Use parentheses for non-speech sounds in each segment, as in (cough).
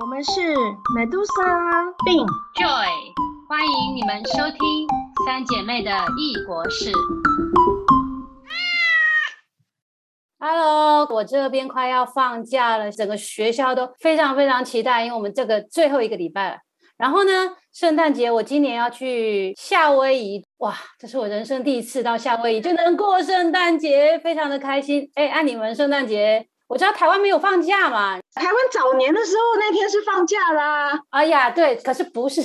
我们是美杜莎、病 Joy，欢迎你们收听三姐妹的异国事。Hello，我这边快要放假了，整个学校都非常非常期待，因为我们这个最后一个礼拜了。然后呢，圣诞节我今年要去夏威夷，哇，这是我人生第一次到夏威夷就能过圣诞节，非常的开心。哎，按你们圣诞节，我知道台湾没有放假嘛，台湾早年的时候那天是放假啦。哎呀，对，可是不是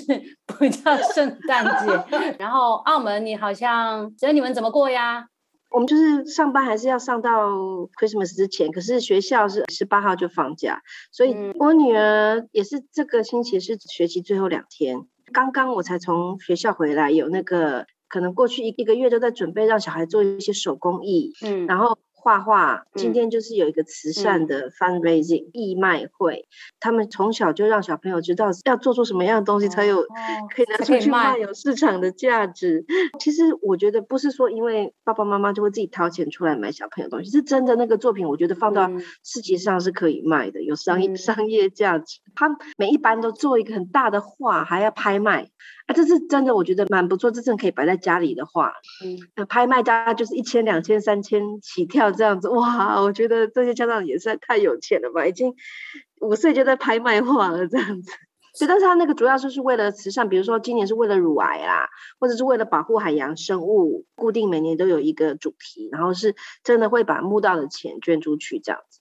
不叫圣诞节。(laughs) 然后澳门，你好像，所以你们怎么过呀？我们就是上班还是要上到 Christmas 之前，可是学校是十八号就放假，所以嗯我女儿也是这个星期是学期最后两天。刚刚我才从学校回来，有那个可能过去一一个月都在准备让小孩做一些手工艺，嗯，然后画画。今嗯天就是有一个慈善的 fundraising 义卖会，他们从小就让小朋友知道要做出什么样的东西才有哦 (laughs) 可以拿出去卖，有市场的价值。其实我觉得不是说因为爸爸妈妈就会自己掏钱出来买小朋友东西，是真的那个作品，我觉得放到嗯市集上是可以卖的，有商业、嗯商业价值。他每一班都做一个很大的画，还要拍卖啊，这是真的，我觉得蛮不错，这真的可以摆在家里的话。嗯呃，拍卖大概就是一千、两千、三千起跳这样子，哇！我觉得这些家长也是太有钱了吧，已经五岁就在拍卖画了这样子。所以，但是他那个主要就是为了慈善，比如说今年是为了乳癌啦，或者是为了保护海洋生物，固定每年都有一个主题，然后是真的会把募到的钱捐出去这样子。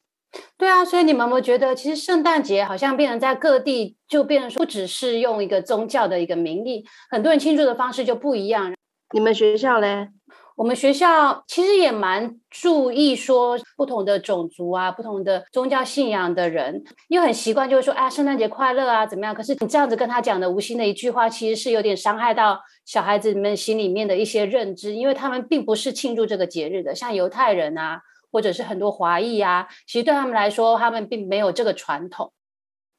对啊，所以你们有没有觉得，其实圣诞节好像变成在各地就变成说，不只是用一个宗教的一个名义，很多人庆祝的方式就不一样。你们学校嘞？我们学校其实也蛮注意说不同的种族啊、不同的宗教信仰的人，因为很习惯就是说啊，圣诞节快乐啊，怎么样？可是你这样子跟他讲的无心的一句话，其实是有点伤害到小孩子们心里面的一些认知，因为他们并不是庆祝这个节日的，像犹太人啊，或者是很多华裔啊，其实对他们来说，他们并没有这个传统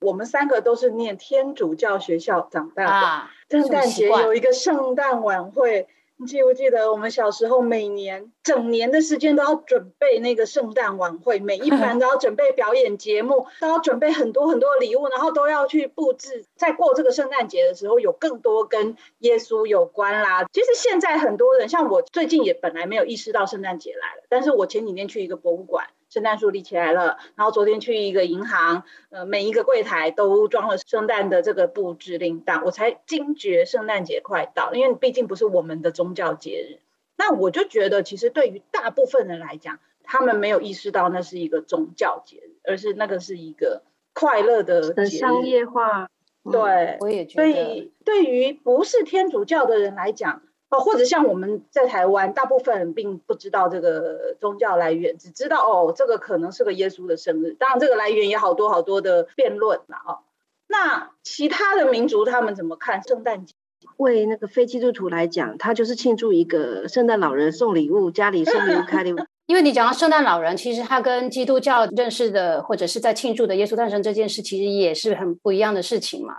我们三个都是念天主教学校长大的。啊。圣诞节有一个圣诞晚会，你记不记得我们小时候每年整年的时间都要准备那个圣诞晚会，每一班 (laughs) 都要准备表演节目，都要准备很多很多的礼物，然后都要去布置。在过这个圣诞节的时候，有更多跟耶稣有关啦。其实现在很多人，像我最近也本来没有意识到圣诞节来了，但是我前几天去一个博物馆。圣诞树立起来了，然后昨天去一个银行，呃，每一个柜台都装了圣诞的这个布置铃铛，我才惊觉圣诞节快到了，因为毕竟不是我们的宗教节日。那我就觉得，其实对于大部分人来讲，他们没有意识到那是一个宗教节日，而是那个是一个快乐的节日。很商业化。嗯，对，我也觉得所，以对于不是天主教的人来讲，哦，或者像我们在台湾，大部分人并不知道这个宗教来源，只知道哦，这个可能是个耶稣的生日。当然，这个来源也好多好多的辩论啦，哦。那其他的民族他们怎么看圣诞节？为那个非基督徒来讲，他就是庆祝一个圣诞老人送礼物，家里送礼物、开礼物。(laughs) 因为你讲到圣诞老人，其实他跟基督教认识的或者是在庆祝的耶稣诞生这件事，其实也是很不一样的事情嘛。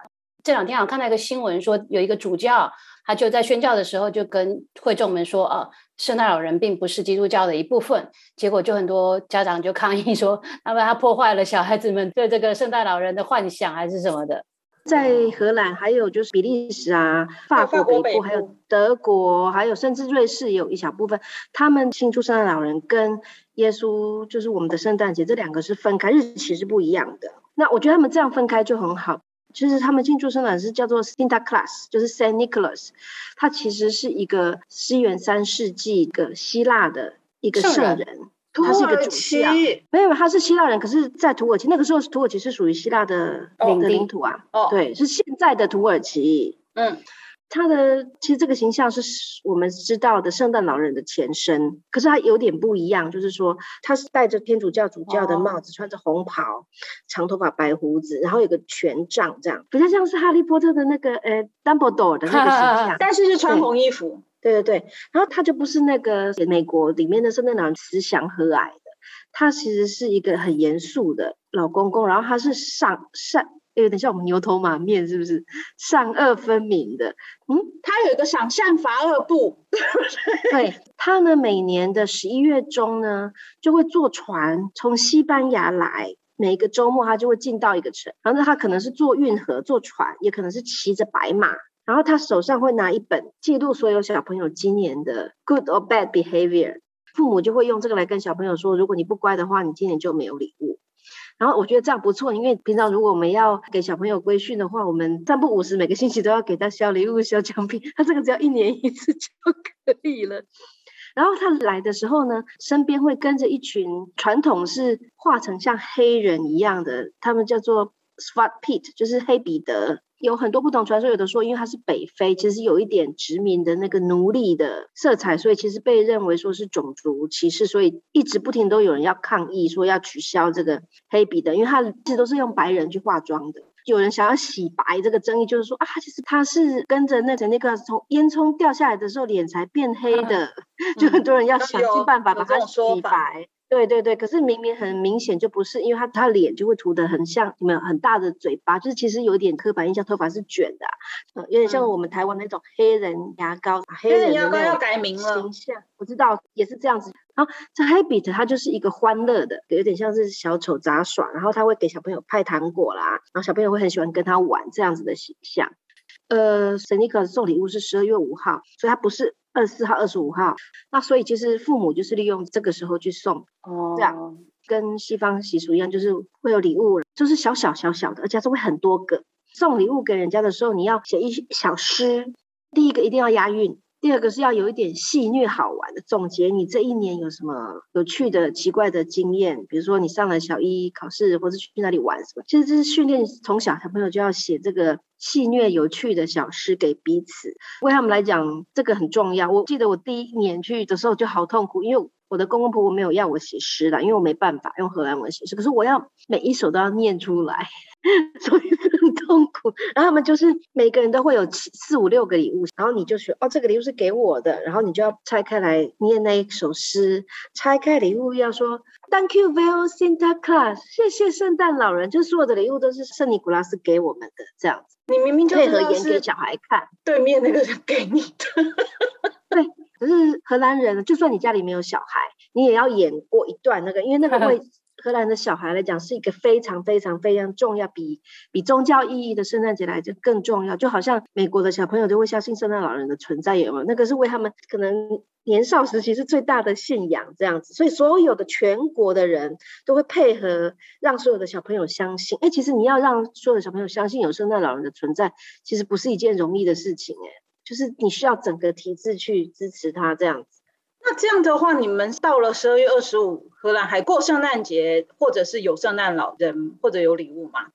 这两天我看到一个新闻说，有一个主教他就在宣教的时候就跟会众们说，呃，圣诞老人并不是基督教的一部分。结果就很多家长就抗议说，那么他破坏了小孩子们对这个圣诞老人的幻想，还是什么的。在荷兰，还有就是比利时啊、法国北部，还有德国，还有甚至瑞士也有一小部分，他们庆祝圣诞老人跟耶稣，就是我们的圣诞节，这两个是分开，日期是不一样的。那我觉得他们这样分开就很好。其实他们庆祝圣诞是叫做 Sinterklaas，就是 Saint Nicholas，他其实是一个西元三世纪一个希腊的一个圣人他是一个主教。没有，他是希腊人，可是，在土耳其那个时候，土耳其是属于希腊的哦领的领土啊。哦对，是现在的土耳其。嗯，他的其实这个形象是我们知道的圣诞老人的前身，可是他有点不一样，就是说他是戴着天主教主教的帽子，穿着红袍，长头发、白胡子，然后有个权杖，这样比较像是哈利波特的那个呃 Dumbledore 的那个形象。(laughs) 但是是穿红衣服。对对对，然后他就不是那个美国里面的圣诞老人慈祥和蔼的，他其实是一个很严肃的老公公，然后他是上善，有点像我们牛头马面，是不是善恶分明的？嗯，他有一个赏善罚恶部，(laughs) 对他呢，每年的十一月中呢，就会坐船从西班牙来，每一个周末他就会进到一个城，然后他可能是坐运河、坐船，也可能是骑着白马，然后他手上会拿一本记录所有小朋友今年的 good or bad behavior，父母就会用这个来跟小朋友说，如果你不乖的话，你今年就没有礼物。然后我觉得这样不错，因为平常如果我们要给小朋友规训的话，我们三不五十每个星期都要给他小礼物、小奖品，他这个只要一年一次就可以了。然后他来的时候呢，身边会跟着一群传统是画成像黑人一样的，他们叫做 Swat Pete，就是黑彼得。有很多不同传说，有的说因为它是北非，其实有一点殖民的那个奴隶的色彩，所以其实被认为说是种族歧视，所以一直不停都有人要抗议，说要取消这个黑笔的，因为他其实都是用白人去化妆的。有人想要洗白这个争议，就是说啊，其实他是跟着那个那个从烟囱掉下来的时候脸才变黑的，(laughs) 就很多人要想尽办法把它洗白。对对对，可是明明很明显就不是，因为他他脸就会涂的很像，有没有很大的嘴巴，就是其实有点刻板印象，头发是卷的，呃，有点像我们台湾那种黑人牙膏，黑人牙膏要改名了，形象我知道也是这样子。然后这 Habit 它就是一个欢乐的，有点像是小丑杂耍，然后他会给小朋友派糖果啦，然后小朋友会很喜欢跟他玩这样子的形象。呃，神尼克送礼物是十二月五号，所以它不是。二十四号、二十五号，那所以其实父母就是利用这个时候去送，哦，这样跟西方习俗一样，就是会有礼物，就是小小小小的，而且是会很多个。送礼物给人家的时候，你要写一小诗，第一个一定要押韵。第二个是要有一点戏虐好玩的总结，你这一年有什么有趣的、奇怪的经验？比如说你上了小一考试，或者去哪里玩什么？其实这是训练从小小朋友就要写这个戏虐有趣的小诗给彼此，为他们来讲这个很重要。我记得我第一年去的时候就好痛苦，因为我的公公婆婆没有要我写诗啦，因为我没办法用荷兰文写诗，可是我要每一首都要念出来，(laughs) 所以很。痛苦，然后他们就是每个人都会有七四五六个礼物，然后你就说哦，这个礼物是给我的，然后你就要拆开来念那一首诗。拆开礼物要说 Thank you very Santa Claus，谢谢圣诞老人，就所有的礼物都是圣尼古拉斯给我们的这样子。你明明就配合演给小孩看，对面那个人给你的。对，可是荷兰人，就算你家里没有小孩，你也要演过一段那个，因为那个会。(laughs) 荷兰的小孩来讲是一个非常非常非常重要，比比宗教意义的圣诞节来就更重要。就好像美国的小朋友都会相信圣诞老人的存在，有没有？那个是为他们可能年少时期是最大的信仰，这样子。所以所有的全国的人都会配合，让所有的小朋友相信。哎，其实你要让所有的小朋友相信有圣诞老人的存在，其实不是一件容易的事情。哎，就是你需要整个体制去支持他这样子。那这样的话，你们到了十二月二十五，荷兰还过圣诞节，或者是有圣诞老人，或者有礼物吗？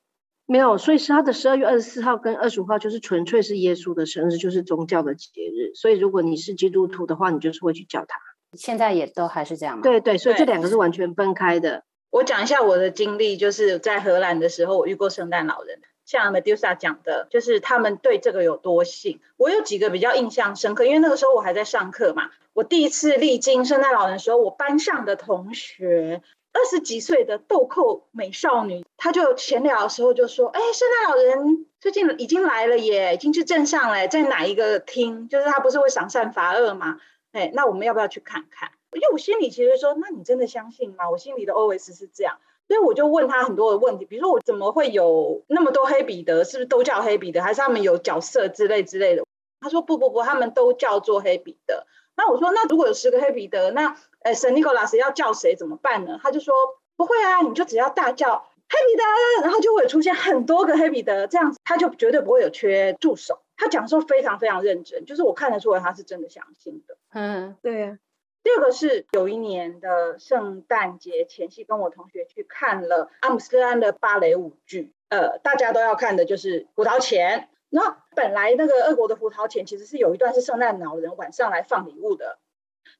没有，所以是他的十二月二十四号跟二十五号就是纯粹是耶稣的生日，就是宗教的节日。所以如果你是基督徒的话，你就是会去叫他。现在也都还是这样吗？对对，所以这两个是完全分开的。我讲一下我的经历，就是在荷兰的时候，我遇过圣诞老人。像 Medusa 讲的，就是他们对这个有多信。我有几个比较印象深刻，因为那个时候我还在上课嘛。我第一次历经圣诞老人的时候，我班上的同学二十几岁的豆蔻美少女，她就闲聊的时候就说：“哎，圣诞老人最近已经来了耶，已经去镇上了，在哪一个厅？就是他不是会赏善罚恶吗？哎，那我们要不要去看看？”因为我心里其实说：“那你真的相信吗？”我心里的 OS 是这样。所以我就问他很多的问题，比如说我怎么会有那么多黑彼得？是不是都叫黑彼得？还是他们有角色之类之类的？他说不不不，他们都叫做黑彼得。那我说那如果有十个黑彼得，那呃圣尼古拉斯要叫谁怎么办呢？他就说不会啊，你就只要大叫黑彼得，然后就会出现很多个黑彼得，这样子他就绝对不会有缺助手。他讲说非常非常认真，就是我看得出来他是真的相信的。嗯，对。第二个是有一年的圣诞节前夕，跟我同学去看了阿姆斯特丹的芭蕾舞剧，呃，大家都要看的就是《胡桃钳》。那本来那个俄国的《胡桃钳》其实是有一段是圣诞老人晚上来放礼物的，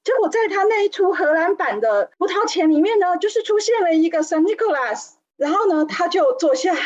结果在他那一出荷兰版的《胡桃钳》里面呢，就是出现了一个圣尼古拉斯，然后呢，他就坐下来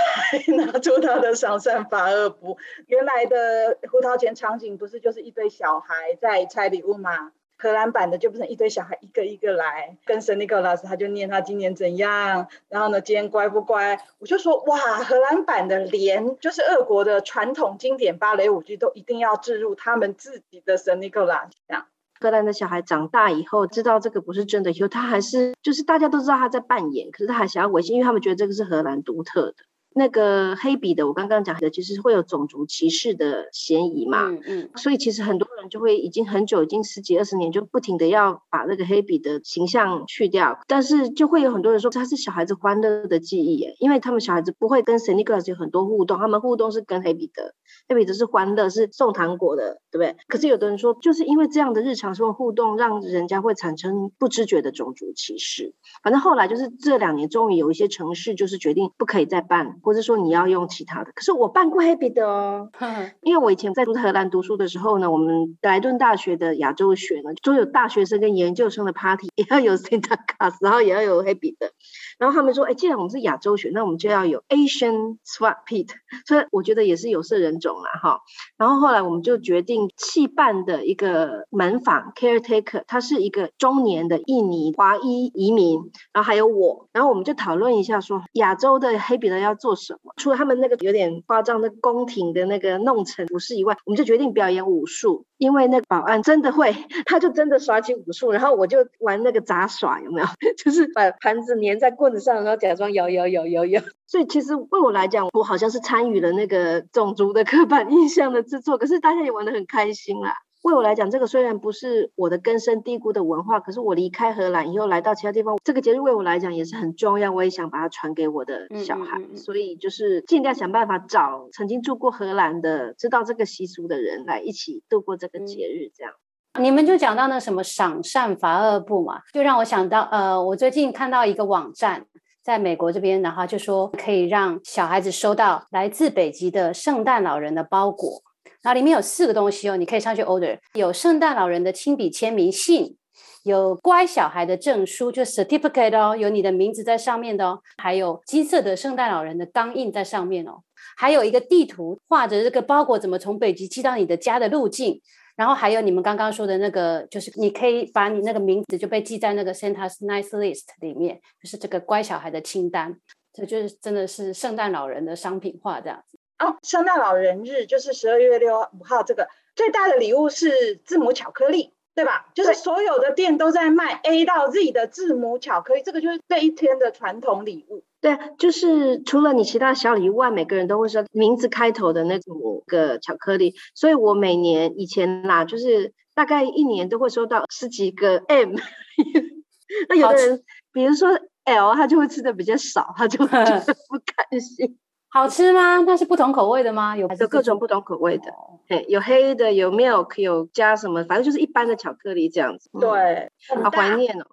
拿出他的赏善罚恶簿。原来的《胡桃钳》场景不是就是一堆小孩在拆礼物吗？荷兰版的就不成一堆小孩一个一个来跟神尼古拉斯，他就念他今年怎样，然后呢今天乖不乖？我就说哇，荷兰版的连就是俄国的传统经典芭蕾舞剧都一定要置入他们自己的神尼古拉这样。荷兰的小孩长大以后知道这个不是真的以后，他还是就是大家都知道他在扮演，可是他还想要维系，因为他们觉得这个是荷兰独特的。那个黑笔的，我刚刚讲的，其实会有种族歧视的嫌疑嘛，嗯嗯，所以其实很多人就会已经很久，已经十几二十年，就不停的要把那个黑笔的形象去掉，但是就会有很多人说他是小孩子欢乐的记忆耶，因为他们小孩子不会跟 Saint Nicholas 有很多互动，他们互动是跟黑笔的，黑笔的是欢乐，是送糖果的，对不对？可是有的人说，就是因为这样的日常生活互动，让人家会产生不知觉的种族歧视。反正后来就是这两年，终于有一些城市就是决定不可以再办，或者说你要用其他的。可是我办过 Happy 的哦，(laughs) 因为我以前在荷兰读书的时候呢，我们莱顿大学的亚洲学呢，都有大学生跟研究生的 party，(laughs) 也要有 Santa Claus，然后也要有 Happy 的。然后他们说，哎，既然我们是亚洲学，那我们就要有 Asian Swap Pete，所以我觉得也是有色人种啦，哈。然后后来我们就决定弃办的一个门房 caretaker，他是一个中年的印尼华裔移民，然后还有我，然后我们就讨论一下说，亚洲的黑笔的要做什么？除了他们那个有点夸张的宫廷的那个弄成服饰以外，我们就决定表演武术，因为那个保安真的会，(laughs) 他就真的耍起武术，然后我就玩那个杂耍，有没有？(laughs) 就是把盘子粘在棍子上，然后假装摇摇摇摇摇。所以其实为我来讲，我好像是参与了那个种族的刻板印象的制作，可是大家也玩得很开心啦。为我来讲，这个虽然不是我的根深蒂固的文化，可是我离开荷兰以后来到其他地方，这个节日为我来讲也是很重要。我也想把它传给我的小孩，所以就是尽量想办法找曾经住过荷兰的、知道这个习俗的人来一起度过这个节日。这样，你们就讲到那什么赏善罚恶部嘛，就让我想到，呃，我最近看到一个网站，在美国这边，然后就说可以让小孩子收到来自北极的圣诞老人的包裹。然后里面有四个东西哦，你可以上去 order，有圣诞老人的亲笔签名信，有乖小孩的证书，就 certificate 哦，有你的名字在上面的哦，还有金色的圣诞老人的钢印在上面哦，还有一个地图，画着这个包裹怎么从北极寄到你的家的路径，然后还有你们刚刚说的那个，就是你可以把你那个名字就被记在那个 Santa's Nice List 里面，就是这个乖小孩的清单，这就是真的是圣诞老人的商品化这样子。哦，圣诞老人日就是十二月六五号，这个最大的礼物是字母巧克力，对吧？就是所有的店都在卖 A 到 Z 的字母巧克力，这个就是这一天的传统礼物。对，就是除了你其他小礼物外，每个人都会说名字开头的那五个巧克力。所以我每年以前啦，就是大概一年都会收到十几个 M。(laughs) 那有的人，比如说 L，他就会吃的比较少，他就觉得 (laughs) 不开心。好吃吗？那是不同口味的吗？有有各种不同口味的，嘿，有黑的，有 milk，有加什么，反正就是一般的巧克力这样子。对，好怀念哦。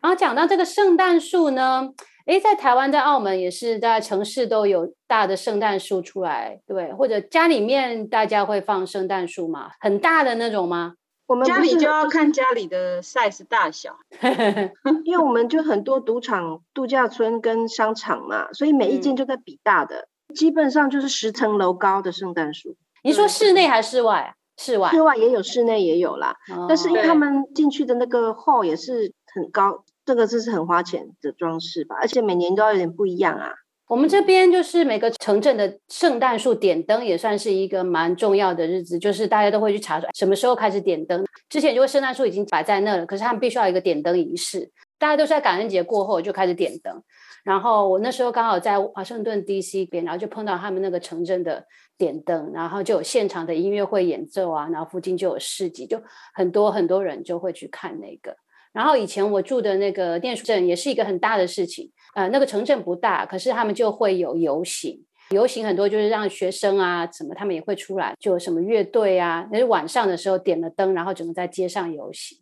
然后讲到这个圣诞树呢，诶，在台湾、在澳门也是在城市都有大的圣诞树出来，对，或者家里面大家会放圣诞树吗？很大的那种吗？我们家里就要看家里的 size 大小，(laughs) 因为我们就很多赌场、度假村跟商场嘛，所以每一间就在比大的，基本上就是十层楼高的圣诞树。你说室内还是室外？室外，室外也有，室内也有啦。但是因为他们进去的那个 hall 也是很高，这个就是很花钱的装饰吧，而且每年都要有点不一样啊。我们这边就是每个城镇的圣诞树点灯也算是一个蛮重要的日子，就是大家都会去查什么时候开始点灯。之前就会圣诞树已经摆在那了，可是他们必须要一个点灯仪式，大家都是在感恩节过后就开始点灯。然后我那时候刚好在华盛顿 D.C. 边，然后就碰到他们那个城镇的点灯，然后就有现场的音乐会演奏啊，然后附近就有市集，就很多很多人就会去看那个。然后以前我住的那个电书镇也是一个很大的事情。呃，那个城镇不大，可是他们就会有游行，游行很多就是让学生啊什么，他们也会出来，就有什么乐队啊，那是晚上的时候点了灯，然后整个在街上游行。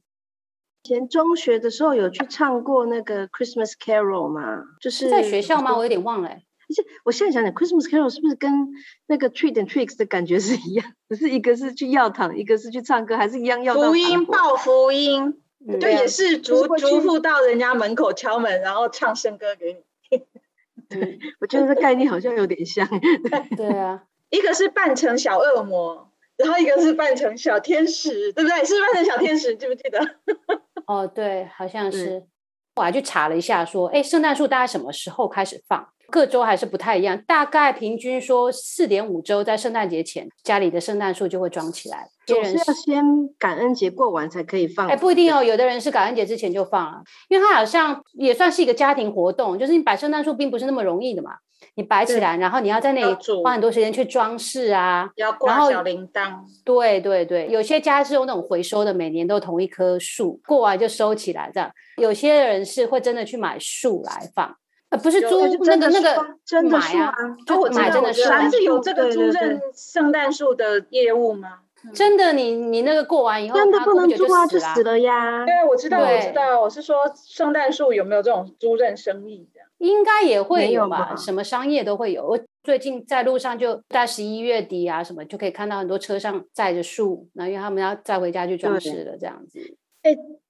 以前中学的时候有去唱过那个 Christmas Carol 吗？就是在学校吗？我有点忘了。而且我现在想想，Christmas Carol 是不是跟那个 Treat and Tricks 的感觉是一样？不 (laughs) 是一个是去要糖，一个是去唱歌，还是一样要福音报福音。就也是逐逐户到人家门口敲门，然后唱圣歌给你听。对，(laughs) 我觉得这 (laughs) 概念好像有点像。(laughs) 对啊，一个是扮成小恶魔，然后一个是扮成小天使，对不对？是扮成小天使，记不记得？哦，对，好像是。我还去查了一下，说，哎，圣诞树大概什么时候开始放？各州还是不太一样，大概平均说四点五周在圣诞节前，家里的圣诞树就会装起来。有些人总是要先感恩节过完才可以放。哎，不一定哦，有的人是感恩节之前就放了，因为它好像也算是一个家庭活动，就是你摆圣诞树并不是那么容易的嘛。你摆起来，然后你要在那里花很多时间去装饰啊。要然后挂小铃铛，对对对，有些家是用那种回收的，每年都同一棵树，过完就收起来这样。有些人是会真的去买树来放，呃，不是租那个那个真的买啊树啊，就买真的树啊我知道但。是有这个租赁圣诞树的业务吗？真的，你你那个过完以后，真的不能租啊，就就死了呀。对，我知道，我知道，我是说圣诞树有没有这种租赁生意的？应该也会有有吧，吧什么商业都会有。我最近在路上就在十一月底啊，什么就可以看到很多车上载着树，那因为他们要载回家去装饰了，这样子。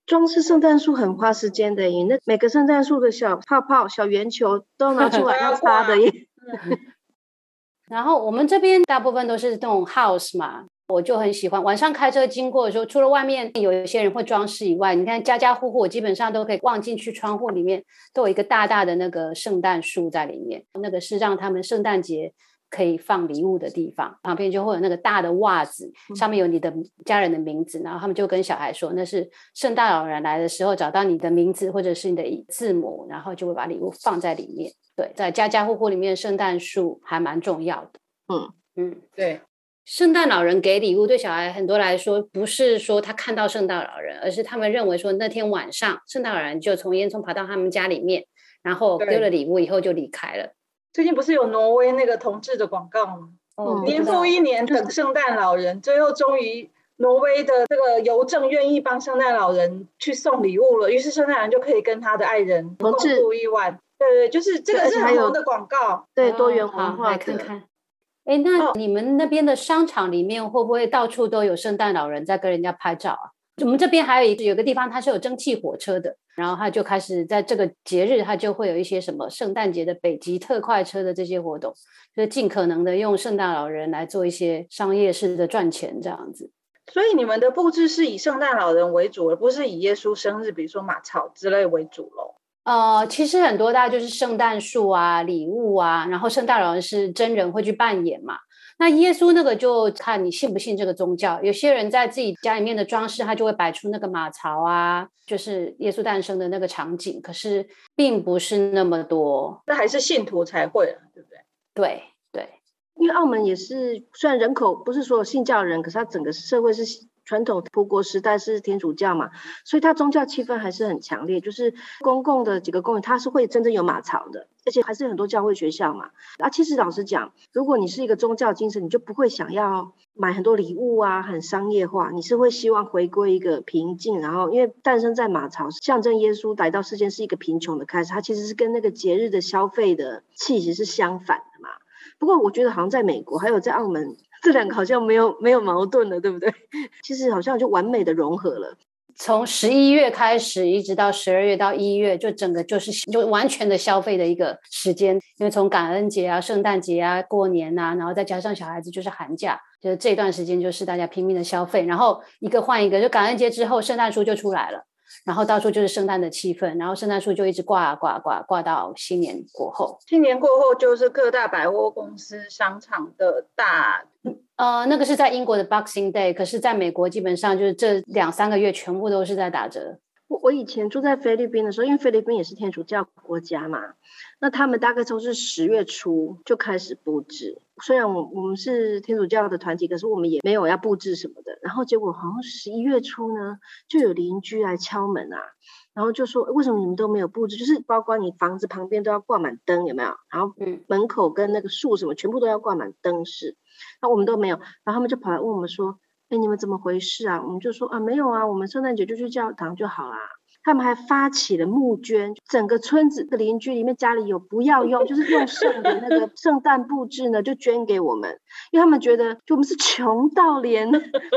装饰圣诞树很花时间的耶，那每个圣诞树的小泡泡、小圆球都拿出来要要擦的耶。(laughs) 然后我们这边大部分都是那种 house 嘛，我就很喜欢晚上开车经过的时候，除了外面有一些人会装饰以外，你看家家户户我基本上都可以望进去，窗户里面都有一个大大的那个圣诞树在里面，那个是让他们圣诞节可以放礼物的地方，旁边就会有那个大的袜子，上面有你的家人的名字，然后他们就跟小孩说那是圣诞老人来的时候找到你的名字或者是你的字母，然后就会把礼物放在里面。对，在家家户户里面，圣诞树还蛮重要的。嗯嗯，对，圣诞老人给礼物对小孩很多来说，不是说他看到圣诞老人，而是他们认为说那天晚上圣诞老人就从烟囱爬到他们家里面，然后丢了礼物以后就离开了。最近不是有挪威那个同志的广告吗？嗯年复一年等圣诞老人，最后终于挪威的这个邮政愿意帮圣诞老人去送礼物了，于是圣诞老人就可以跟他的爱人共度一晚。对对，就是这个是很红的广告。对，多元文化的。来看看。哎，那哦你们那边的商场里面会不会到处都有圣诞老人在跟人家拍照啊？我们这边还有一个有个地方，它是有蒸汽火车的，然后它就开始在这个节日，它就会有一些什么圣诞节的北极特快车的这些活动，就是尽可能的用圣诞老人来做一些商业式的赚钱这样子。所以你们的布置是以圣诞老人为主，而不是以耶稣生日，比如说马槽之类为主喽。呃，其实很多大家就是圣诞树啊、礼物啊，然后圣诞老人是真人会去扮演嘛。那耶稣那个就看你信不信这个宗教。有些人在自己家里面的装饰，他就会摆出那个马槽啊，就是耶稣诞生的那个场景。可是并不是那么多，那还是信徒才会啊，对不对？对对，因为澳门也是，虽然人口不是所有信教人，可是它整个社会是传统葡国时代是天主教嘛，所以它宗教气氛还是很强烈。就是公共的几个公园，它是会真正有马槽的，而且还是很多教会学校嘛。啊，其实老实讲，如果你是一个宗教精神，你就不会想要买很多礼物啊，很商业化，你是会希望回归一个平静。然后，因为诞生在马槽，象征耶稣来到世间是一个贫穷的开始，它其实是跟那个节日的消费的气息是相反的嘛。不过我觉得好像在美国还有在澳门，这两个好像没有没有矛盾了，对不对？(laughs) 其实好像就完美的融合了。从十一月开始，一直到十二月到一月，就整个就是就完全的消费的一个时间。因为从感恩节啊、圣诞节啊、过年啊，然后再加上小孩子就是寒假，就是这段时间就是大家拼命的消费，然后一个换一个，就感恩节之后，圣诞树就出来了，然后到处就是圣诞的气氛，然后圣诞树就一直挂啊挂啊挂啊挂到新年过后。新年过后就是各大百货公司、商场的大呃，那个是在英国的 Boxing Day，可是在美国基本上就是这两三个月全部都是在打折。我我以前住在菲律宾的时候，因为菲律宾也是天主教国家嘛，那他们大概都是十月初就开始布置。虽然我我们是天主教的团体，可是我们也没有要布置什么的。然后结果好像十一月初呢，就有邻居来敲门啊，然后就说为什么你们都没有布置？就是包括你房子旁边都要挂满灯，有没有？然后嗯门口跟那个树什么全部都要挂满灯饰，那我们都没有。然后他们就跑来问我们说。哎，你们怎么回事啊？我们就说啊，没有啊，我们圣诞节就去教堂就好啦。他们还发起了募捐，整个村子的邻居里面家里有不要用，就是用剩的那个圣诞布置呢，就捐给我们，因为他们觉得就我们是穷到连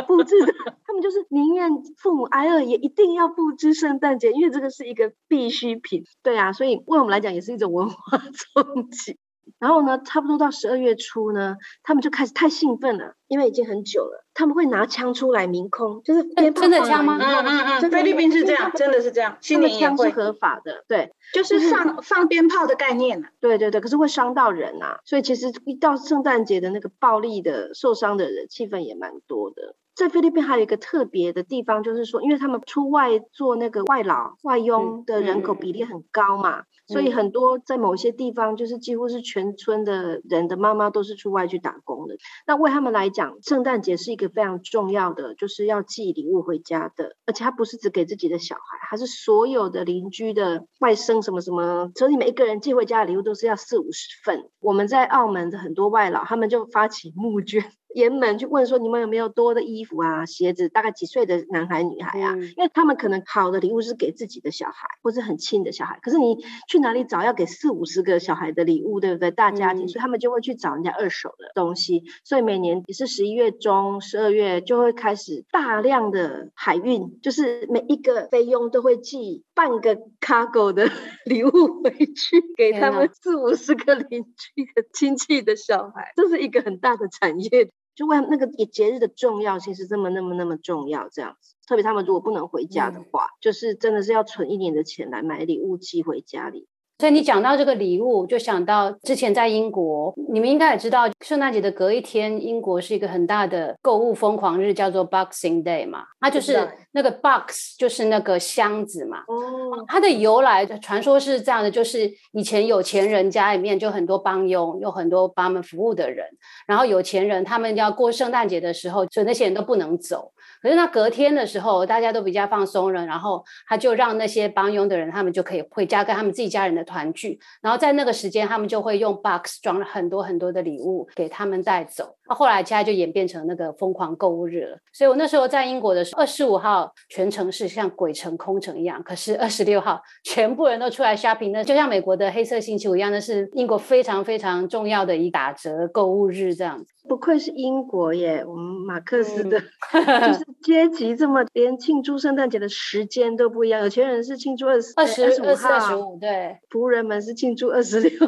布置的，他们就是宁愿父母挨饿也一定要布置圣诞节，因为这个是一个必需品。对啊，所以为我们来讲也是一种文化 (laughs) 冲击。然后呢，差不多到十二月初呢，他们就开始太兴奋了，因为已经很久了，他们会拿枪出来鸣空，就是鞭炮真的放枪吗嗯嗯嗯，菲律宾是这样，真的是这样，新年也会，枪是合法的，对就是放放鞭炮的概念呐。对对对，可是会伤到人啊，所以其实一到圣诞节的那个暴力的受伤的人，气氛也蛮多的。在菲律宾还有一个特别的地方，就是说，因为他们出外做那个外劳、外佣的人口嗯比例很高嘛，所以嗯很多在某些地方，就是几乎是全村的人的妈妈都是出外去打工的。那为他们来讲，圣诞节是一个非常重要的，就是要寄礼物回家的，而且他不是只给自己的小孩，还是所有的邻居的外甥什么什么，所以每一个人寄回家的礼物都是要四五十份。我们在澳门的很多外老，他们就发起募捐。(laughs) 沿门去问说你们有没有多的衣服啊、鞋子，大概几岁的男孩女孩啊？嗯因为他们可能好的礼物是给自己的小孩，或是很亲的小孩，可是你去哪里找要给四五十个小孩的礼物，对不对？大家庭，嗯所以他们就会去找人家二手的东西。所以每年也是十一月中、十二月就会开始大量的海运，就是每一个菲佣都会寄半个 cargo 的 (laughs) 礼物回去给他们四五十个邻居的亲戚的小孩，这是一个很大的产业。就为那个节日的重要性是这么那么那么重要，这样子。特别他们如果不能回家的嗯话，就是真的是要存一年的钱来买礼物寄回家里。所以你讲到这个礼物，就想到之前在英国，你们应该也知道，圣诞节的隔一天，英国是一个很大的购物疯狂日，叫做 Boxing Day 嘛。它就是那个 box，就是那个箱子嘛。哦，它的由来传说是这样的，就是以前有钱人家里面就很多帮佣，有很多帮他们服务的人，然后有钱人他们要过圣诞节的时候，所以那些人都不能走。可是那隔天的时候，大家都比较放松了，然后他就让那些帮佣的人，他们就可以回家跟他们自己家人的团聚。然后在那个时间，他们就会用 box 装了很多很多的礼物给他们带走。那后来现在就演变成那个疯狂购物日了。所以我那时候在英国的时候，二十五号全城是像鬼城空城一样，可是二十六号全部人都出来 shopping，那就像美国的黑色星期五一样，那是英国非常非常重要的一打折购物日这样子。不愧是英国耶，我们马克思嗯的，(laughs) 就是阶级这么，连庆祝圣诞节的时间都不一样。有钱人是庆祝二十二十、五二十、二十号，五，对，仆人们是庆祝二十六号，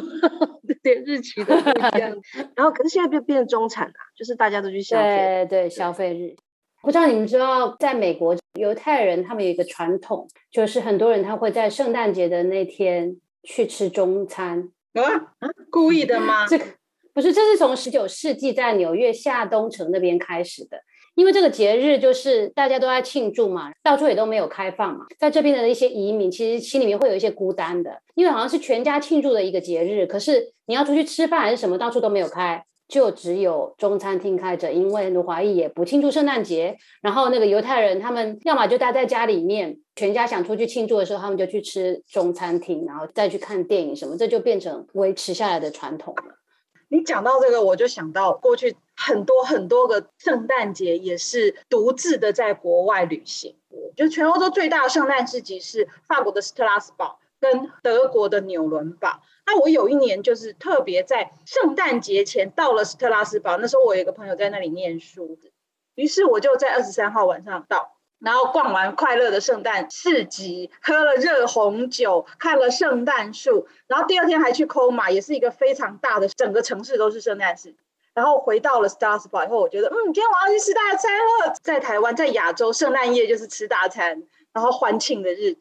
连日期都不一样。(laughs) 然后，可是现在变变成中产了，就是大家都去消费。对对，消费日。不知道你们知道，在美国犹太人他们有一个传统，就是很多人他会在圣诞节的那天去吃中餐。啊，故意的吗？(laughs) 这个不是，这是从十九世纪在纽约下东城那边开始的。因为这个节日就是大家都在庆祝嘛，到处也都没有开放嘛，在这边的一些移民其实心里面会有一些孤单的，因为好像是全家庆祝的一个节日，可是你要出去吃饭还是什么，到处都没有开，就只有中餐厅开着，因为很多华裔也不庆祝圣诞节，然后那个犹太人他们要么就待在家里面，全家想出去庆祝的时候，他们就去吃中餐厅，然后再去看电影什么，这就变成维持下来的传统了。你讲到这个，我就想到过去很多很多个圣诞节也是独自的在国外旅行。就全欧洲最大的圣诞市集是法国的斯特拉斯堡跟德国的纽伦堡。那我有一年就是特别在圣诞节前到了斯特拉斯堡，那时候我有一个朋友在那里念书，于是我就在二十三号晚上到。然后逛完快乐的圣诞市集，喝了热红酒，看了圣诞树，然后第二天还去 Coma，也是一个非常大的，整个城市都是圣诞市。然后回到了 Star Spa 以后，我觉得，嗯，今天我要去吃大餐了。在台湾，在亚洲，圣诞夜就是吃大餐，然后欢庆的日子。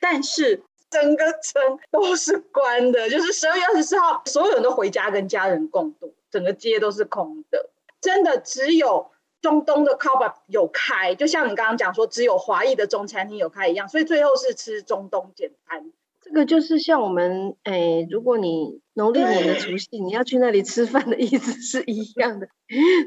但是整个城都是关的，就是十二月二十四号，所有人都回家跟家人共度，整个街都是空的，真的只有。中东的 c o b a 有开，就像你刚刚讲说，只有华裔的中餐厅有开一样，所以最后是吃中东简餐。这个就是像我们，哎，如果你农历年的除夕你要去那里吃饭的意思是一样的，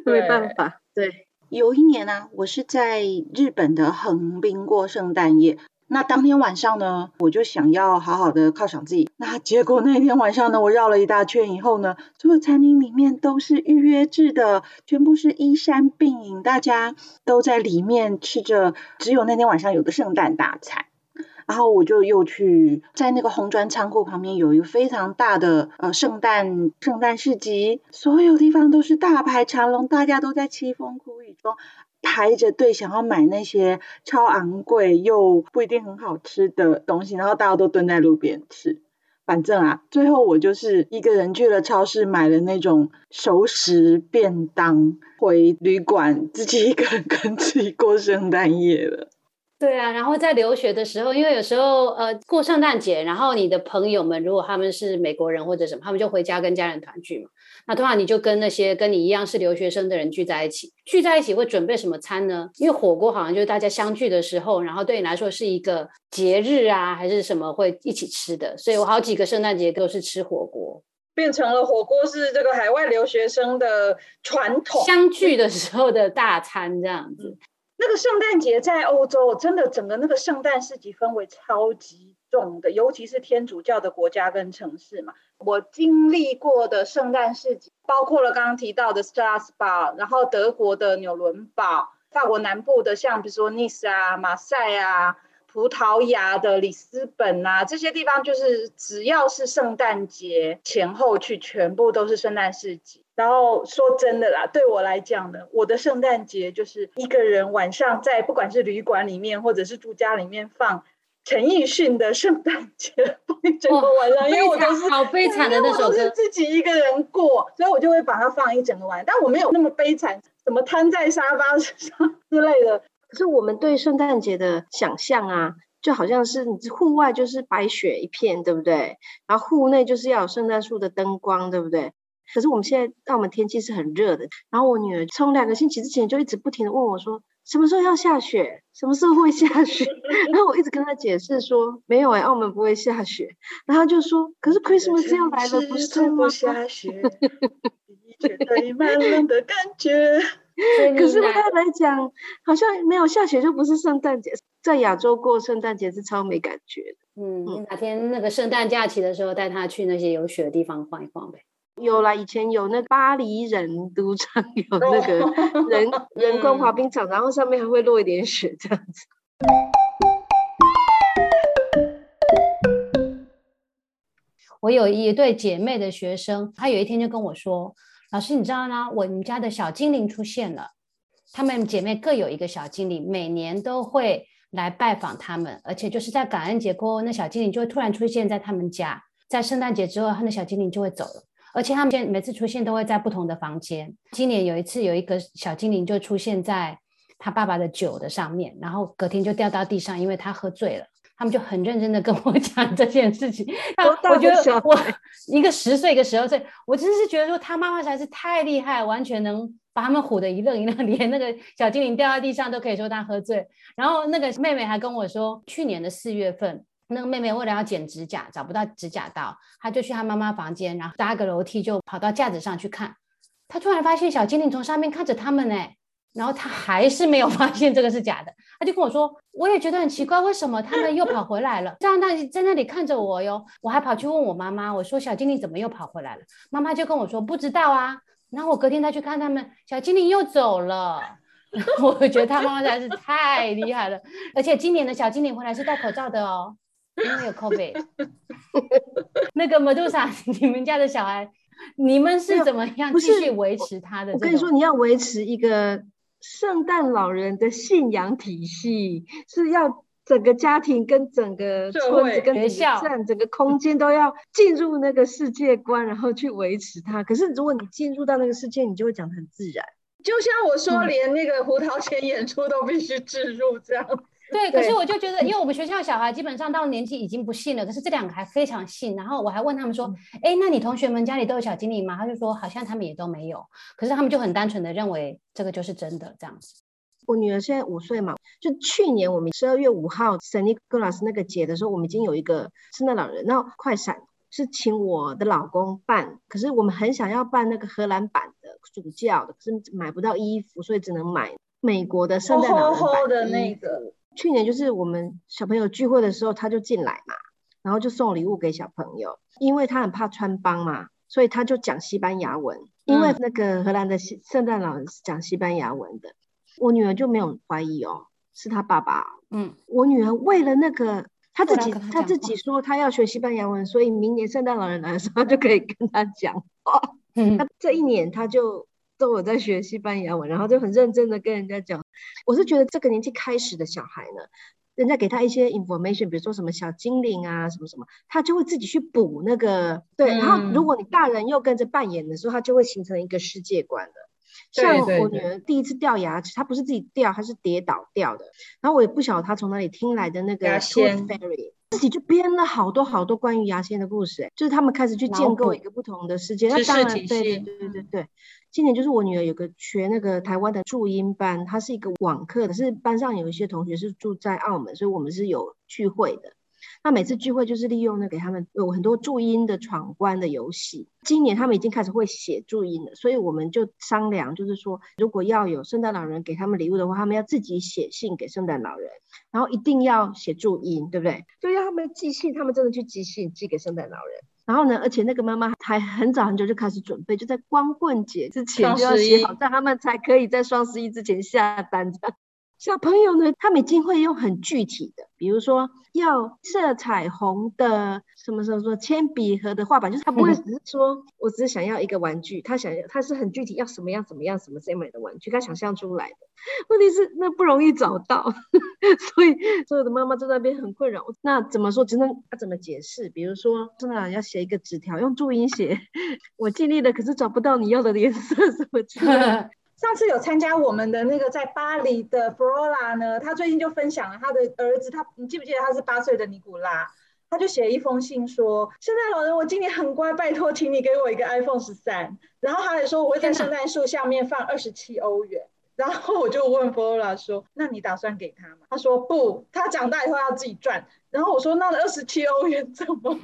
没办法。对，有一年呢、啊，我是在日本的横滨过圣诞夜。那当天晚上呢，我就想要好好的犒赏自己。那结果那天晚上呢，我绕了一大圈以后呢，所有餐厅里面都是预约制的，全部是依山并饮，大家都在里面吃着只有那天晚上有的圣诞大餐。然后我就又去在那个红砖仓库旁边有一个非常大的呃圣诞圣诞市集，所有地方都是大排长龙，大家都在凄风苦雨中。排着队想要买那些超昂贵又不一定很好吃的东西，然后大家都蹲在路边吃。反正啊，最后我就是一个人去了超市买了那种熟食便当，回旅馆自己一个人跟自己过圣诞夜了。对啊，然后在留学的时候，因为有时候呃过圣诞节，然后你的朋友们如果他们是美国人或者什么，他们就回家跟家人团聚嘛。那通常你就跟那些跟你一样是留学生的人聚在一起，聚在一起会准备什么餐呢？因为火锅好像就是大家相聚的时候，然后对你来说是一个节日啊，还是什么会一起吃的。所以我好几个圣诞节都是吃火锅，变成了火锅是这个海外留学生的传统，相聚的时候的大餐这样子。那个圣诞节在欧洲，真的整个那个圣诞市集氛围超级重的，尤其是天主教的国家跟城市嘛。我经历过的圣诞市集，包括了刚刚提到的 Strasbourg，然后德国的纽伦堡，法国南部的像比如说 Nice 啊、马赛啊，葡萄牙的里斯本啊，这些地方就是只要是圣诞节前后去，全部都是圣诞市集。然后说真的啦，对我来讲呢，我的圣诞节就是一个人晚上在不管是旅馆里面或者是住家里面放陈奕迅的圣诞节放一整个晚上，因为我都是好悲惨的那首歌，是自己一个人过，所以我就会把它放一整个晚上。但我没有那么悲惨，什么瘫在沙发上 (laughs) 之类的。可是我们对圣诞节的想象啊，就好像是你户外就是白雪一片，对不对？然后户内就是要有圣诞树的灯光，对不对？可是我们现在澳门天气是很热的，然后我女儿从两个星期之前就一直不停的问我说，什么时候要下雪，什么时候会下雪？(laughs) 然后我一直跟她解释说，没有哎，澳门不会下雪。然后就说，可是 Christmas 要来了，不是吗？下雪，绝对蛮冷的感觉。可是对他来讲，好像没有下雪就不是圣诞节，在亚洲过圣诞节是超没感觉的。嗯，你哪天那个圣诞假期的时候，带他去那些有雪的地方晃一晃呗。有啦，以前有那巴黎人都场有那个人人工滑冰场，然后上面还会落一点雪这样子。我有一对姐妹的学生，她有一天就跟我说：“老师，你知道吗？我们家的小精灵出现了。她们姐妹各有一个小精灵，每年都会来拜访他们，而且就是在感恩节过后，那小精灵就会突然出现在他们家。在圣诞节之后，那小精灵就会走了。”而且他们现每次出现都会在不同的房间。今年有一次，有一个小精灵就出现在他爸爸的酒的上面，然后隔天就掉到地上，因为他喝醉了。他们就很认真的跟我 (laughs) 讲这件事情。我觉得我一个十岁，一个十二岁，我真的是觉得说他妈妈实在是太厉害，完全能把他们唬得一愣一愣，(laughs) 连那个小精灵掉在地上都可以说他喝醉。然后那个妹妹还跟我说，去年的四月份。那个妹妹为了要剪指甲，找不到指甲刀，她就去她妈妈房间，然后搭个楼梯就跑到架子上去看。她突然发现小精灵从上面看着他们呢，然后他还是没有发现这个是假的。他就跟我说：“我也觉得很奇怪，为什么他们又跑回来了？这样那在那里看着我哟。”我还跑去问我妈妈，我说：“小精灵怎么又跑回来了？”妈妈就跟我说：“不知道啊。”然后我隔天再去看他们，小精灵又走了。(laughs) 我觉得他妈妈实在是太厉害了，而且今年的小精灵回来是戴口罩的哦。因为有 COVID，(laughs) 那个 Medusa，你们家的小孩，你们是怎么样继续维持他的？我跟你说，你要维持一个圣诞老人的信仰体系，是要整个家庭跟整个村子跟学校整个空间都要进入那个世界观，然后去维持它。可是如果你进入到那个世界，你就会讲的很自然。就像我说，连那个胡桃钳演出都必须置入这样。对，可是我就觉得，因为我们学校小孩基本上到年纪已经不信了，可是这两个还非常信。然后我还问他们说：“哎，那你同学们家里都有小精灵吗？”他就说：“好像他们也都没有。”可是他们就很单纯的认为这个就是真的这样子。我女儿现在五岁嘛，就去年我们十二月五号圣尼古拉斯那个节的时候，我们已经有一个圣诞老人。然后快闪是请我的老公办，可是我们很想要办那个荷兰版的主教的，可是买不到衣服，所以只能买美国的圣诞老人版的那个。去年就是我们小朋友聚会的时候，他就进来嘛，然后就送礼物给小朋友，因为他很怕穿帮嘛，所以他就讲西班牙文，因为那个荷兰的圣诞老人是讲西班牙文的，我女儿就没有怀疑哦，是他爸爸。嗯，我女儿为了那个，他自己他自己说他要学西班牙文，所以明年圣诞老人来的时候就可以跟他讲话。他这一年他就。都有在学西班牙文，然后就很认真的跟人家讲。我是觉得这个年纪开始的小孩呢，人家给他一些 information，比如说什么小精灵啊，什么什么，他就会自己去补那个对。然后如果你大人又跟着扮演的时候，他就会形成一个世界观了。像我女儿第一次掉牙齿，她不是自己掉，她是跌倒掉的。然后我也不晓得她从哪里听来的那个 Tooth Fairy，自己就编了好多好多关于牙仙的故事。哎，就是他们开始去建构一个不同的世界。那当然，对对对对对对。今年就是我女儿有个学那个台湾的注音班，它是一个网课，可是班上有一些同学是住在澳门，所以我们是有聚会的。那每次聚会就是利用呢给他们有很多注音的闯关的游戏。今年他们已经开始会写注音了，所以我们就商量，就是说如果要有圣诞老人给他们礼物的话，他们要自己写信给圣诞老人，然后一定要写注音，对不对？就让他们寄信，他们真的去寄信寄给圣诞老人。然后呢，而且那个妈妈还很早很久就开始准备，就在光棍节之前就要写好，这样他们才可以在双十一之前下单。小朋友呢，他们已经会用很具体的，比如说要色彩虹的什么什么什么铅笔盒的画板，就是他不会只是说我只是想要一个玩具，他想要他是很具体要什么样怎么样什么 same 的玩具，他想象出来的。问题是那不容易找到，所以所有的妈妈在那边很困扰。那怎么说？只能他怎么解释？比如说，真的要写一个纸条，用注音写，我尽力了，可是找不到你要的颜色，什么之类的。上次有参加我们的那个在巴黎的 Flora 呢，他最近就分享了他的儿子，他你记不记得他是八岁的尼古拉，他就写了一封信说，圣诞老人，我今年很乖，拜托，请你给我一个 (laughs) iPhone 十三，然后他还说我会在圣诞树下面放二十七欧元，然后我就问 Flora 说，那你打算给他吗？他说不，他长大以后要自己赚，然后我说那二十七欧元怎么办？(laughs)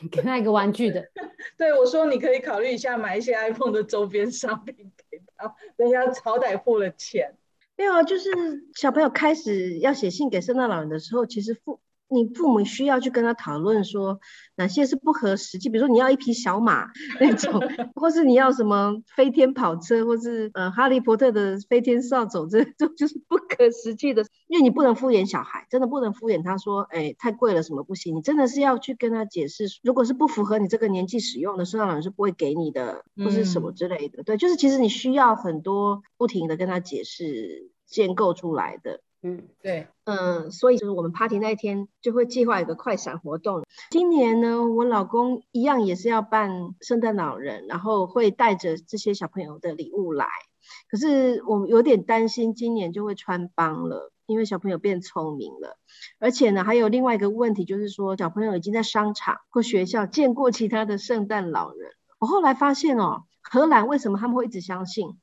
(laughs) 给他一个玩具的，(laughs) 对我说你可以考虑一下买一些 iPhone 的周边商品给他。人家好歹付了钱，没有啊，就是小朋友开始要写信给圣诞老人的时候，其实父你父母需要去跟他讨论说哪些是不合实际，比如说你要一匹小马那种，或是你要什么飞天跑车，或是呃哈利波特的飞天扫帚，这种就是不可实际的，因为你不能敷衍小孩，真的不能敷衍他说，哎，太贵了什么不行，你真的是要去跟他解释，如果是不符合你这个年纪使用的，圣诞老人是不会给你的，或是什么之类的，对，就是其实你需要很多不停的跟他解释建构出来的。嗯，对，嗯，所以就是我们 party 那一天就会计划一个快闪活动。今年呢，我老公一样也是要扮圣诞老人，然后会带着这些小朋友的礼物来。可是我有点担心，今年就会穿帮了，因为小朋友变聪明了。而且呢，还有另外一个问题，就是说小朋友已经在商场或学校见过其他的圣诞老人。我后来发现哦，荷兰为什么他们会一直相信？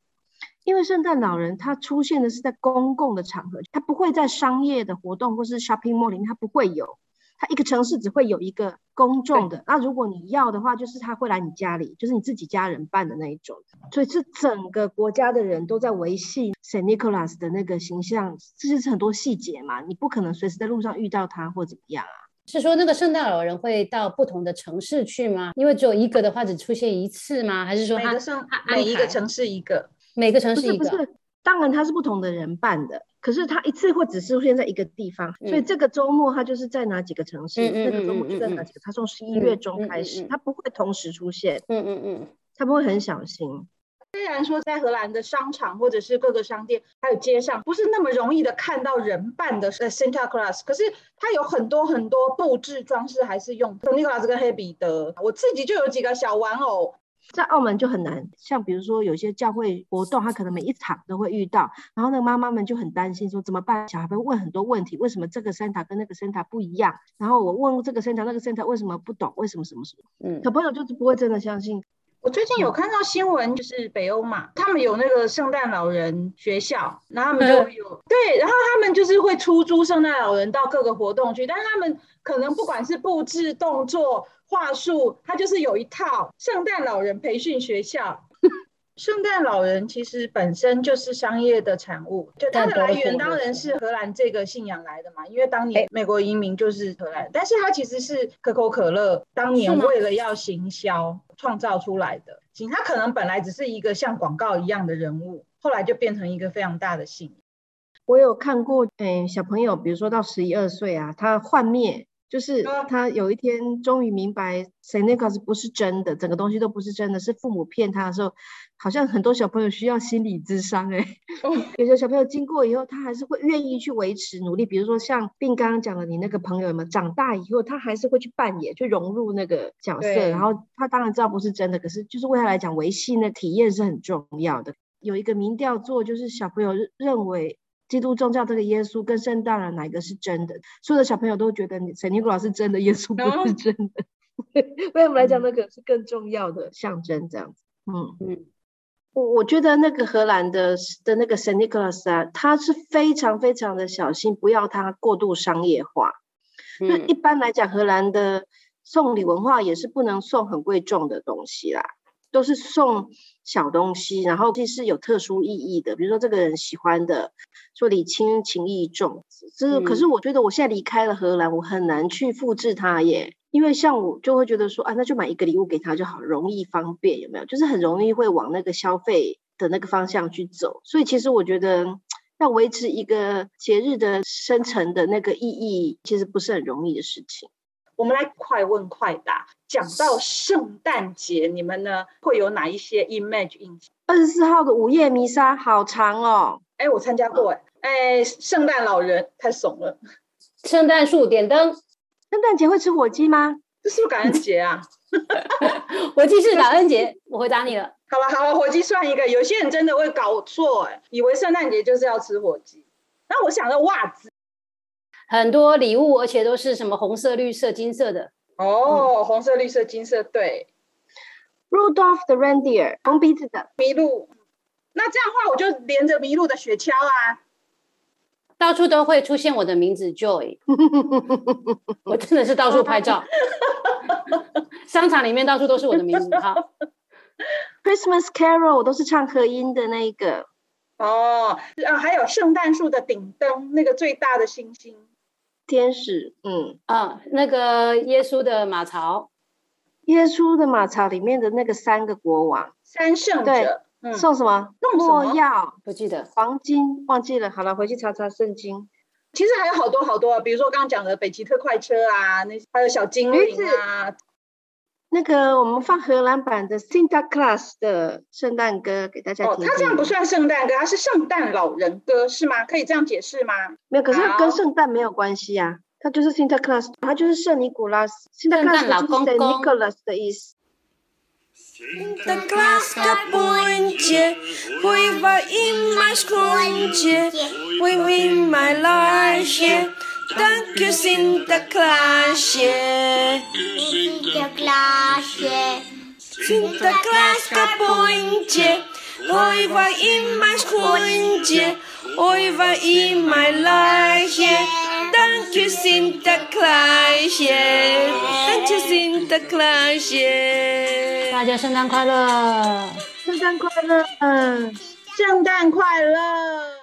因为圣诞老人他出现的是在公共的场合，他不会在商业的活动或是 shopping mall 里面，他不会有。他一个城市只会有一个公众的。那如果你要的话，就是他会来你家里，就是你自己家人办的那一种。所以是整个国家的人都在维系 Saint Nicholas 的那个形象，这就是很多细节嘛。你不可能随时在路上遇到他或怎么样啊？是说那个圣诞老人会到不同的城市去吗？因为只有一个的话，只出现一次吗？还是说每个城每一个城市一个？每个城市一个，不是，当然他是不同的人办的，可是他一次会只出现在一个地方，所以这个周末他就是在哪几个城市，那个周末就在哪几个，他从十一月中开始，他不会同时出现，嗯嗯嗯，他们会很小心。虽然说在荷兰的商场或者是各个商店还有街上不是那么容易的看到人办的呃 Santa Claus，可是它有很多很多布置装饰还是用 Santa Claus 跟黑彼得，我自己就有几个小玩偶。在澳门就很难，像比如说有些教会活动，他可能每一场都会遇到，然后那个妈妈们就很担心，说怎么办？小孩会问很多问题，为什么这个 Santa 跟那个 Santa 不一样？然后我问这个 Santa，那个 Santa 为什么不懂？为什么什么什么？嗯，小朋友就是不会真的相信。我最近有看到新闻，就是北欧嘛，他们有那个圣诞老人学校，然后他们就有对，然后他们就是会出租圣诞老人到各个活动去，但是他们可能不管是布置动作。话术，它就是有一套圣诞老人培训学校。(laughs) 圣诞老人其实本身就是商业的产物，就它的来源当然是荷兰这个信仰来的嘛，因为当年美国移民就是荷兰，但是它其实是可口可乐当年为了要行销创造出来的。行，它可能本来只是一个像广告一样的人物，后来就变成一个非常大的信仰。我有看过，哎，小朋友，比如说到十一二岁啊，他幻灭。就是他有一天终于明白 s a n t Nicholas 不是真的，整个东西都不是真的，是父母骗他的时候，好像很多小朋友需要心理智商哎。(laughs) 有些小朋友经过以后，他还是会愿意去维持努力，比如说像并刚刚讲的你那个朋友们，长大以后他还是会去扮演，去融入那个角色，然后他当然知道不是真的，可是就是为他来讲维系那体验是很重要的。有一个民调做，就是小朋友认为。基督宗教这个耶稣跟圣诞老人哪一个是真的？所有的小朋友都觉得你圣尼古拉是真的，耶稣不是 (laughs) 真的。(laughs) 为我们来讲，那个是更重要的象征，这样子。嗯嗯，我我觉得那个荷兰的的那个圣尼古拉斯啊，他是非常非常的小心，不要它过度商业化。那一般来讲，荷兰的送礼文化也是不能送很贵重的东西啦。都是送小东西，然后其实有特殊意义的，比如说这个人喜欢的，说礼轻情意重。这个可是我觉得我现在离开了荷兰，我很难去复制它耶，因为像我就会觉得说啊，那就买一个礼物给他就好，容易方便，有没有？就是很容易会往那个消费的那个方向去走。所以其实我觉得要维持一个节日的深层的那个意义，其实不是很容易的事情。我们来快问快答，讲到圣诞节，你们呢会有哪一些 image 印象？二十四号的午夜弥撒好长哦，哎，我参加过，哎，哎，圣诞老人太怂了，圣诞树点灯，圣诞节会吃火鸡吗？这是不是感恩节啊？(laughs) 火鸡是感恩节，我回答你了。好了好了，火鸡算一个，有些人真的会搞错，哎，以为圣诞节就是要吃火鸡。那我想到袜子。很多礼物，而且都是什么红色、绿色、金色的哦，红色、绿色、金色，对。Rudolph the reindeer，红鼻子的麋鹿。那这样的话，我就连着麋鹿的雪橇啊，到处都会出现我的名字 Joy。(laughs) 我真的是到处拍照，(laughs) 商场里面到处都是我的名字。好，(laughs) Christmas Carol 都是唱和音的那一个。哦，啊，还有圣诞树的顶灯，那个最大的星星。天使，嗯啊，那个耶稣的马槽，耶稣的马槽里面的那个三个国王，三圣者，送什么？送什么药，不记得，黄金忘记了。好了，回去查查圣经。其实还有好多好多啊，比如说刚刚讲的北极特快车啊，那还有小精灵啊。那个，我们放荷兰版的 Santa Claus 的圣诞歌给大家听。哦，它这样不算圣诞歌，它是圣诞老人歌，是吗？可以这样解释吗？没有，可是跟圣诞没有关系啊。它就是 Santa Claus，它就是圣尼古拉斯。圣诞老公公。Nicholas 的意思。Santa Claus ka pointje, hoi wa in my skontje, hoi in my laasje. Dank je Sinterklaasje. Sinterklaasje. Sinterklaas kapontje. Hoi waar in mijn schoentje. Hoi waar in mijn laagje. Dank je Sinterklaasje. Dank je Sinterklaasje. 大家圣诞快乐！圣诞快乐！圣诞快乐！